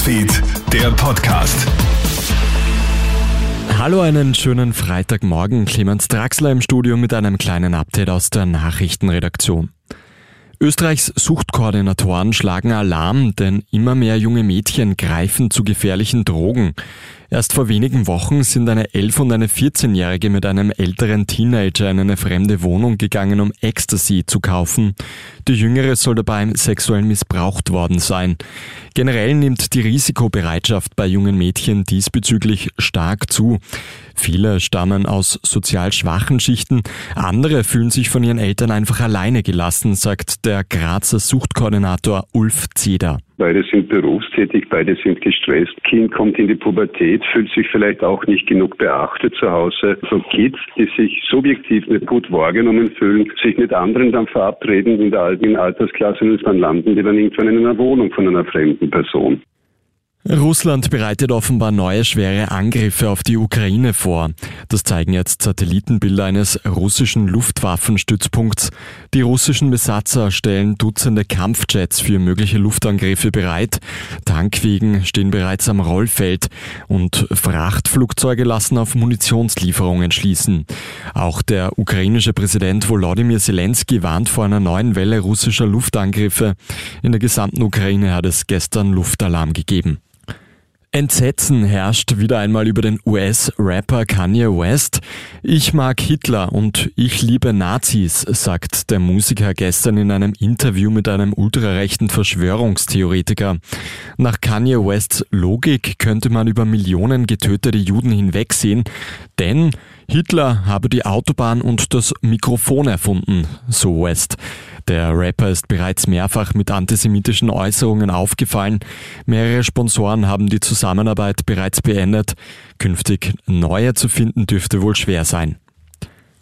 Newsfeed, der Podcast. Hallo, einen schönen Freitagmorgen. Clemens Draxler im Studio mit einem kleinen Update aus der Nachrichtenredaktion. Österreichs Suchtkoordinatoren schlagen Alarm, denn immer mehr junge Mädchen greifen zu gefährlichen Drogen. Erst vor wenigen Wochen sind eine 11- und eine 14-Jährige mit einem älteren Teenager in eine fremde Wohnung gegangen, um Ecstasy zu kaufen. Die Jüngere soll dabei sexuell missbraucht worden sein. Generell nimmt die Risikobereitschaft bei jungen Mädchen diesbezüglich stark zu. Viele stammen aus sozial schwachen Schichten, andere fühlen sich von ihren Eltern einfach alleine gelassen, sagt der Grazer Suchtkoordinator Ulf Zeder. Beide sind berufstätig, beide sind gestresst. Kind kommt in die Pubertät, fühlt sich vielleicht auch nicht genug beachtet zu Hause. So Kids, die sich subjektiv nicht gut wahrgenommen fühlen, sich mit anderen dann verabreden in der alten Altersklasse und dann landen die dann irgendwann in einer Wohnung von einer fremden Person. Russland bereitet offenbar neue schwere Angriffe auf die Ukraine vor. Das zeigen jetzt Satellitenbilder eines russischen Luftwaffenstützpunkts. Die russischen Besatzer stellen Dutzende Kampfjets für mögliche Luftangriffe bereit. Tankwegen stehen bereits am Rollfeld und Frachtflugzeuge lassen auf Munitionslieferungen schließen. Auch der ukrainische Präsident Volodymyr Zelensky warnt vor einer neuen Welle russischer Luftangriffe. In der gesamten Ukraine hat es gestern Luftalarm gegeben. Entsetzen herrscht wieder einmal über den US-Rapper Kanye West. Ich mag Hitler und ich liebe Nazis, sagt der Musiker gestern in einem Interview mit einem ultrarechten Verschwörungstheoretiker. Nach Kanye Wests Logik könnte man über Millionen getötete Juden hinwegsehen, denn Hitler habe die Autobahn und das Mikrofon erfunden, so West. Der Rapper ist bereits mehrfach mit antisemitischen Äußerungen aufgefallen. Mehrere Sponsoren haben die Zusammenarbeit bereits beendet. Künftig neue zu finden dürfte wohl schwer sein.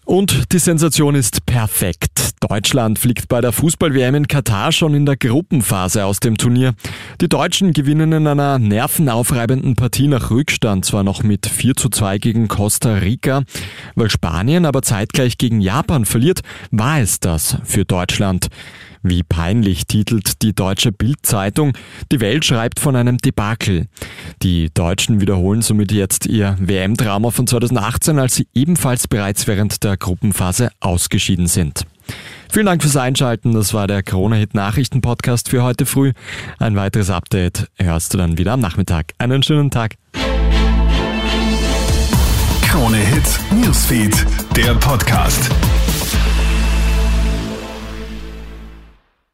Und die Sensation ist perfekt. Deutschland fliegt bei der Fußball-WM in Katar schon in der Gruppenphase aus dem Turnier. Die Deutschen gewinnen in einer nervenaufreibenden Partie nach Rückstand zwar noch mit 4 zu 2 gegen Costa Rica, weil Spanien aber zeitgleich gegen Japan verliert, war es das für Deutschland. Wie peinlich titelt die deutsche Bildzeitung. Die Welt schreibt von einem Debakel. Die Deutschen wiederholen somit jetzt ihr WM-Drama von 2018, als sie ebenfalls bereits während der Gruppenphase ausgeschieden sind. Vielen Dank fürs Einschalten. Das war der Corona-Hit Nachrichten-Podcast für heute früh. Ein weiteres Update hörst du dann wieder am Nachmittag. Einen schönen Tag. Krone-Hit Newsfeed, der Podcast.